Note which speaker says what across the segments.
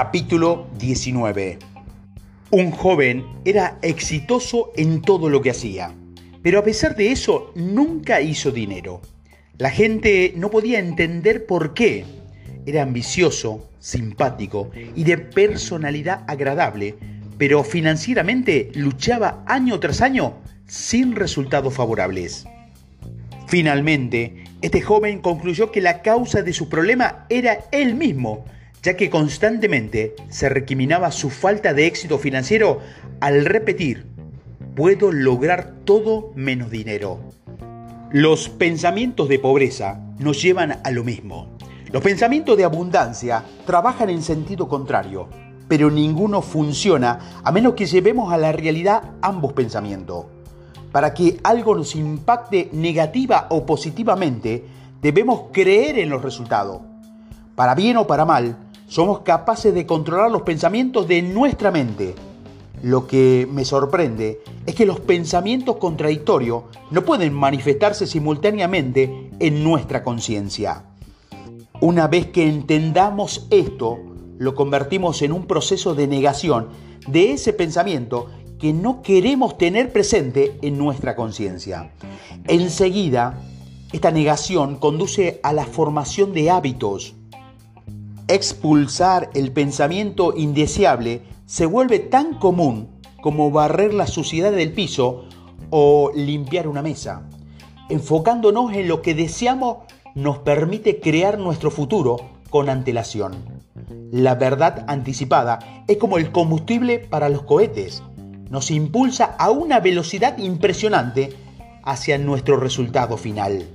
Speaker 1: Capítulo 19 Un joven era exitoso en todo lo que hacía, pero a pesar de eso nunca hizo dinero. La gente no podía entender por qué. Era ambicioso, simpático y de personalidad agradable, pero financieramente luchaba año tras año sin resultados favorables. Finalmente, este joven concluyó que la causa de su problema era él mismo, ya que constantemente se recriminaba su falta de éxito financiero al repetir, puedo lograr todo menos dinero. Los pensamientos de pobreza nos llevan a lo mismo. Los pensamientos de abundancia trabajan en sentido contrario, pero ninguno funciona a menos que llevemos a la realidad ambos pensamientos. Para que algo nos impacte negativa o positivamente, debemos creer en los resultados. Para bien o para mal, somos capaces de controlar los pensamientos de nuestra mente. Lo que me sorprende es que los pensamientos contradictorios no pueden manifestarse simultáneamente en nuestra conciencia. Una vez que entendamos esto, lo convertimos en un proceso de negación de ese pensamiento que no queremos tener presente en nuestra conciencia. Enseguida, esta negación conduce a la formación de hábitos, expulsar el pensamiento indeseable se vuelve tan común como barrer la suciedad del piso o limpiar una mesa. Enfocándonos en lo que deseamos nos permite crear nuestro futuro con antelación. La verdad anticipada es como el combustible para los cohetes. Nos impulsa a una velocidad impresionante hacia nuestro resultado final.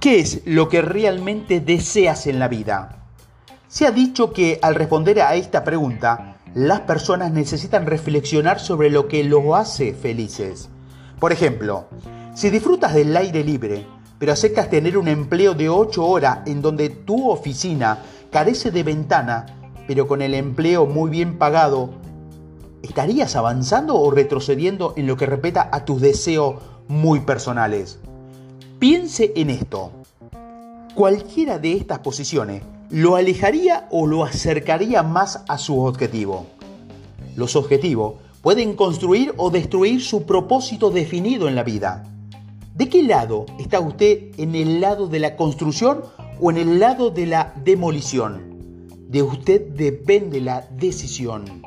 Speaker 1: ¿Qué es lo que realmente deseas en la vida? Se ha dicho que al responder a esta pregunta, las personas necesitan reflexionar sobre lo que los hace felices. Por ejemplo, si disfrutas del aire libre, pero aceptas tener un empleo de 8 horas en donde tu oficina carece de ventana, pero con el empleo muy bien pagado, ¿estarías avanzando o retrocediendo en lo que respecta a tus deseos muy personales? Piense en esto. Cualquiera de estas posiciones lo alejaría o lo acercaría más a su objetivo. Los objetivos pueden construir o destruir su propósito definido en la vida. ¿De qué lado está usted en el lado de la construcción o en el lado de la demolición? De usted depende la decisión.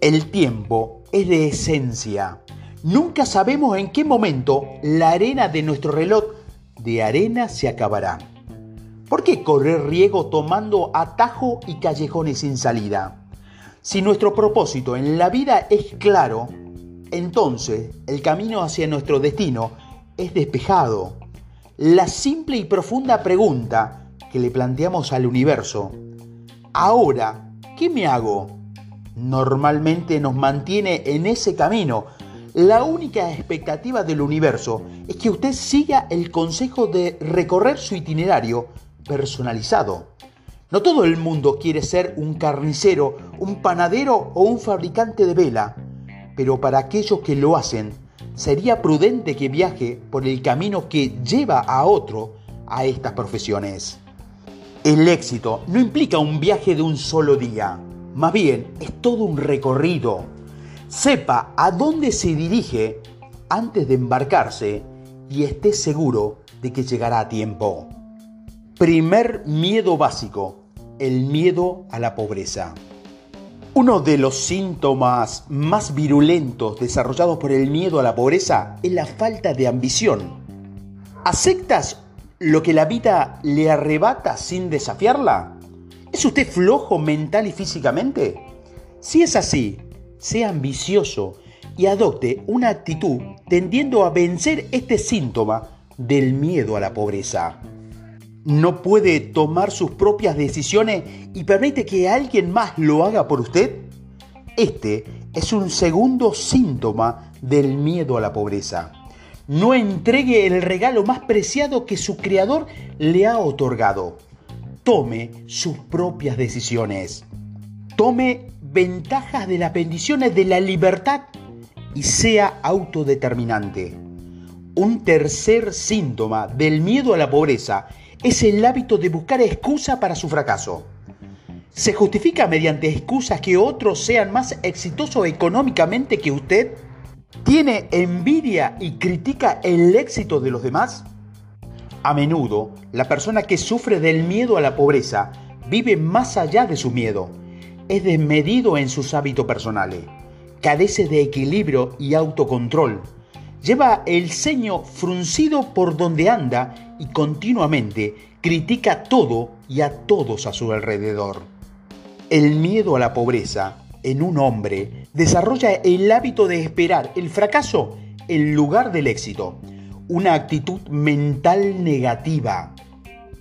Speaker 1: El tiempo es de esencia. Nunca sabemos en qué momento la arena de nuestro reloj de arena se acabará. ¿Por qué correr riesgo tomando atajo y callejones sin salida? Si nuestro propósito en la vida es claro, entonces el camino hacia nuestro destino es despejado. La simple y profunda pregunta que le planteamos al universo, ahora, ¿qué me hago? Normalmente nos mantiene en ese camino. La única expectativa del universo es que usted siga el consejo de recorrer su itinerario personalizado. No todo el mundo quiere ser un carnicero, un panadero o un fabricante de vela, pero para aquellos que lo hacen, sería prudente que viaje por el camino que lleva a otro a estas profesiones. El éxito no implica un viaje de un solo día, más bien es todo un recorrido. Sepa a dónde se dirige antes de embarcarse y esté seguro de que llegará a tiempo. Primer miedo básico, el miedo a la pobreza. Uno de los síntomas más virulentos desarrollados por el miedo a la pobreza es la falta de ambición. ¿Aceptas lo que la vida le arrebata sin desafiarla? ¿Es usted flojo mental y físicamente? Si es así, sea ambicioso y adopte una actitud tendiendo a vencer este síntoma del miedo a la pobreza no puede tomar sus propias decisiones y permite que alguien más lo haga por usted? Este es un segundo síntoma del miedo a la pobreza. No entregue el regalo más preciado que su creador le ha otorgado. Tome sus propias decisiones. Tome ventajas de las bendiciones de la libertad y sea autodeterminante. Un tercer síntoma del miedo a la pobreza es el hábito de buscar excusa para su fracaso. ¿Se justifica mediante excusas que otros sean más exitosos económicamente que usted? ¿Tiene envidia y critica el éxito de los demás? A menudo, la persona que sufre del miedo a la pobreza vive más allá de su miedo. Es desmedido en sus hábitos personales. Carece de equilibrio y autocontrol. Lleva el ceño fruncido por donde anda y continuamente critica todo y a todos a su alrededor. El miedo a la pobreza en un hombre desarrolla el hábito de esperar el fracaso en lugar del éxito, una actitud mental negativa.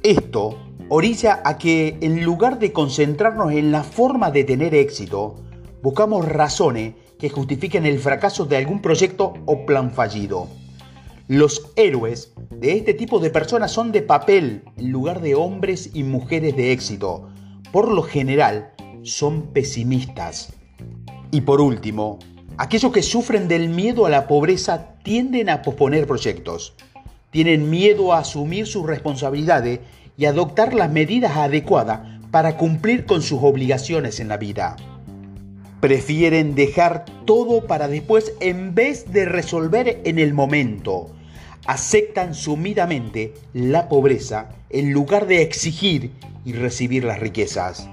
Speaker 1: Esto orilla a que en lugar de concentrarnos en la forma de tener éxito, buscamos razones que justifiquen el fracaso de algún proyecto o plan fallido. Los héroes de este tipo de personas son de papel en lugar de hombres y mujeres de éxito. Por lo general, son pesimistas. Y por último, aquellos que sufren del miedo a la pobreza tienden a posponer proyectos. Tienen miedo a asumir sus responsabilidades y adoptar las medidas adecuadas para cumplir con sus obligaciones en la vida. Prefieren dejar todo para después en vez de resolver en el momento. Aceptan sumidamente la pobreza en lugar de exigir y recibir las riquezas.